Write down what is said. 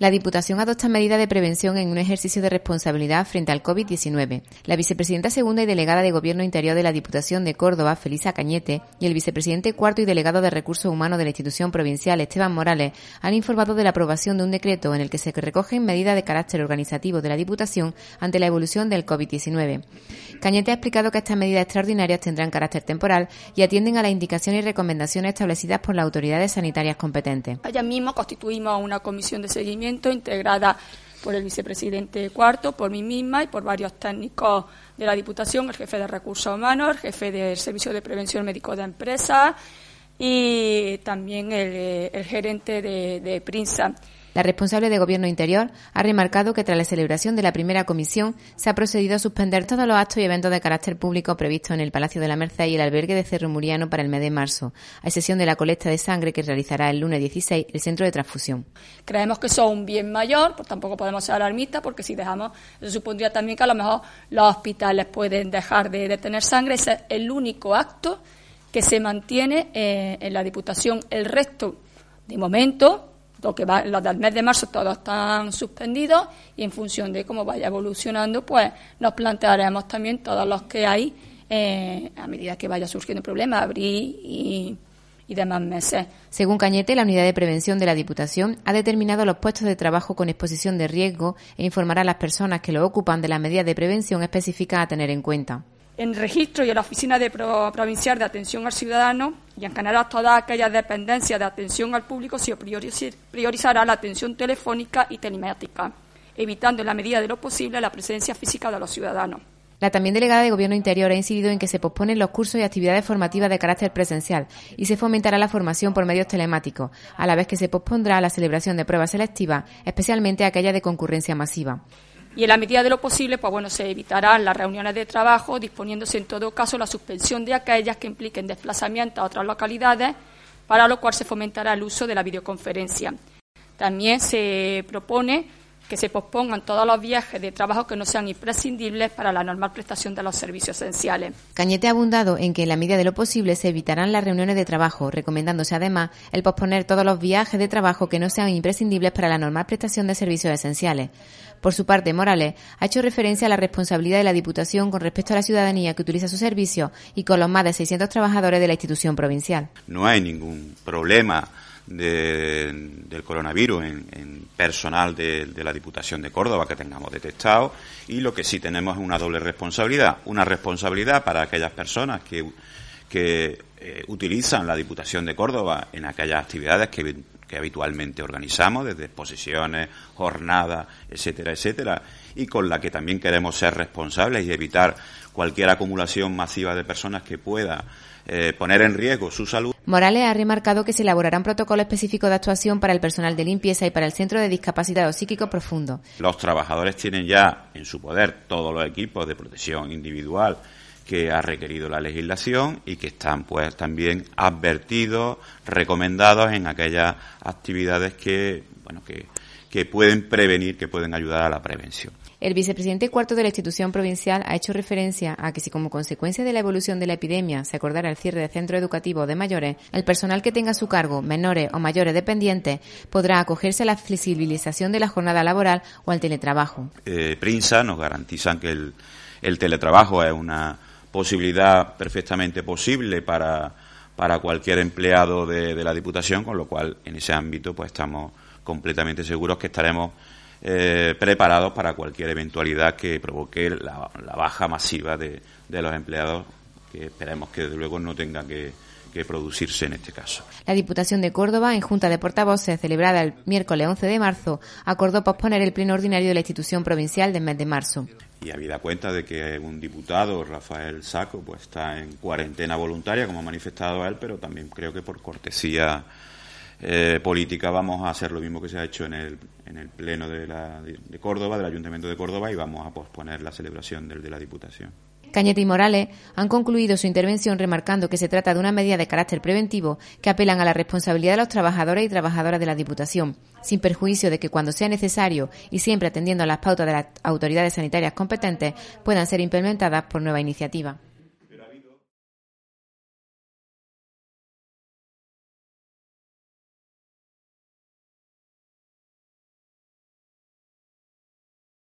La Diputación adopta medidas de prevención en un ejercicio de responsabilidad frente al COVID-19. La vicepresidenta segunda y delegada de Gobierno Interior de la Diputación de Córdoba, Felisa Cañete, y el vicepresidente cuarto y delegado de Recursos Humanos de la institución provincial, Esteban Morales, han informado de la aprobación de un decreto en el que se recogen medidas de carácter organizativo de la Diputación ante la evolución del COVID-19. Cañete ha explicado que estas medidas extraordinarias tendrán carácter temporal y atienden a las indicaciones y recomendaciones establecidas por las autoridades sanitarias competentes. Allá mismo constituimos una comisión de seguimiento integrada por el vicepresidente cuarto, por mí misma y por varios técnicos de la Diputación, el jefe de Recursos Humanos, el jefe del Servicio de Prevención Médico de Empresas y también el, gerente de, de Prinsa. La responsable de Gobierno Interior ha remarcado que tras la celebración de la primera comisión se ha procedido a suspender todos los actos y eventos de carácter público previstos en el Palacio de la Merced y el albergue de Cerro Muriano para el mes de marzo, a excepción de la colecta de sangre que realizará el lunes 16 el Centro de Transfusión. Creemos que son un bien mayor, pues tampoco podemos ser alarmistas porque si dejamos, eso supondría también que a lo mejor los hospitales pueden dejar de, tener sangre. Ese es el único acto que se mantiene eh, en la Diputación. El resto, de momento, lo que va, los del mes de marzo todos están suspendidos y en función de cómo vaya evolucionando, pues nos plantearemos también todos los que hay eh, a medida que vaya surgiendo problemas, abril y, y demás meses. Según Cañete, la unidad de prevención de la Diputación ha determinado los puestos de trabajo con exposición de riesgo e informará a las personas que lo ocupan de las medidas de prevención específicas a tener en cuenta en registro y en la Oficina de Provincial de Atención al Ciudadano y en general todas aquellas dependencias de atención al público se priorizará la atención telefónica y telemática, evitando en la medida de lo posible la presencia física de los ciudadanos. La también delegada de Gobierno Interior ha incidido en que se posponen los cursos y actividades formativas de carácter presencial y se fomentará la formación por medios telemáticos, a la vez que se pospondrá la celebración de pruebas selectivas, especialmente aquellas de concurrencia masiva y en la medida de lo posible, pues bueno, se evitarán las reuniones de trabajo, disponiéndose en todo caso la suspensión de aquellas que impliquen desplazamiento a otras localidades, para lo cual se fomentará el uso de la videoconferencia. También se propone que se pospongan todos los viajes de trabajo que no sean imprescindibles para la normal prestación de los servicios esenciales. Cañete ha abundado en que en la medida de lo posible se evitarán las reuniones de trabajo, recomendándose además el posponer todos los viajes de trabajo que no sean imprescindibles para la normal prestación de servicios esenciales. Por su parte, Morales ha hecho referencia a la responsabilidad de la Diputación con respecto a la ciudadanía que utiliza su servicio y con los más de 600 trabajadores de la institución provincial. No hay ningún problema del coronavirus en, personal de, la Diputación de Córdoba que tengamos detectado y lo que sí tenemos es una doble responsabilidad. Una responsabilidad para aquellas personas que, eh, utilizan la Diputación de Córdoba en aquellas actividades que, que habitualmente organizamos, desde exposiciones, jornadas, etcétera, etcétera, y con la que también queremos ser responsables y evitar cualquier acumulación masiva de personas que pueda eh, poner en riesgo su salud. Morales ha remarcado que se elaborará un protocolo específico de actuación para el personal de limpieza y para el Centro de Discapacitados Psíquicos Profundo. Los trabajadores tienen ya en su poder todos los equipos de protección individual que ha requerido la legislación y que están pues también advertidos, recomendados en aquellas actividades que bueno que, que pueden prevenir, que pueden ayudar a la prevención. El vicepresidente cuarto de la institución provincial ha hecho referencia a que si como consecuencia de la evolución de la epidemia se acordara el cierre de centro educativo de mayores, el personal que tenga a su cargo menores o mayores dependientes podrá acogerse a la flexibilización de la jornada laboral o al teletrabajo. Eh, Prinsa nos garantizan que el, teletrabajo es una posibilidad perfectamente posible para, para cualquier empleado de, de la Diputación, con lo cual en ese ámbito pues estamos completamente seguros que estaremos eh, preparados para cualquier eventualidad que provoque la, baja masiva de, los empleados, que esperemos que desde luego no tenga que, producirse en este caso. La Diputación de Córdoba, en Junta de Portavoces celebrada el miércoles 11 de marzo, acordó posponer el pleno ordinario de la institución provincial del mes de marzo. Y habida cuenta de que un diputado, Rafael Saco, pues está en cuarentena voluntaria, como ha manifestado él, pero también creo que por cortesía eh, política vamos a hacer lo mismo que se ha hecho en el, en el Pleno de, la, de Córdoba, del Ayuntamiento de Córdoba, y vamos a posponer la celebración del de la Diputación. Cañete y Morales han concluido su intervención remarcando que se trata de una medida de carácter preventivo que apelan a la responsabilidad de los trabajadores y trabajadoras de la Diputación, sin perjuicio de que cuando sea necesario y siempre atendiendo a las pautas de las autoridades sanitarias competentes puedan ser implementadas por nueva iniciativa.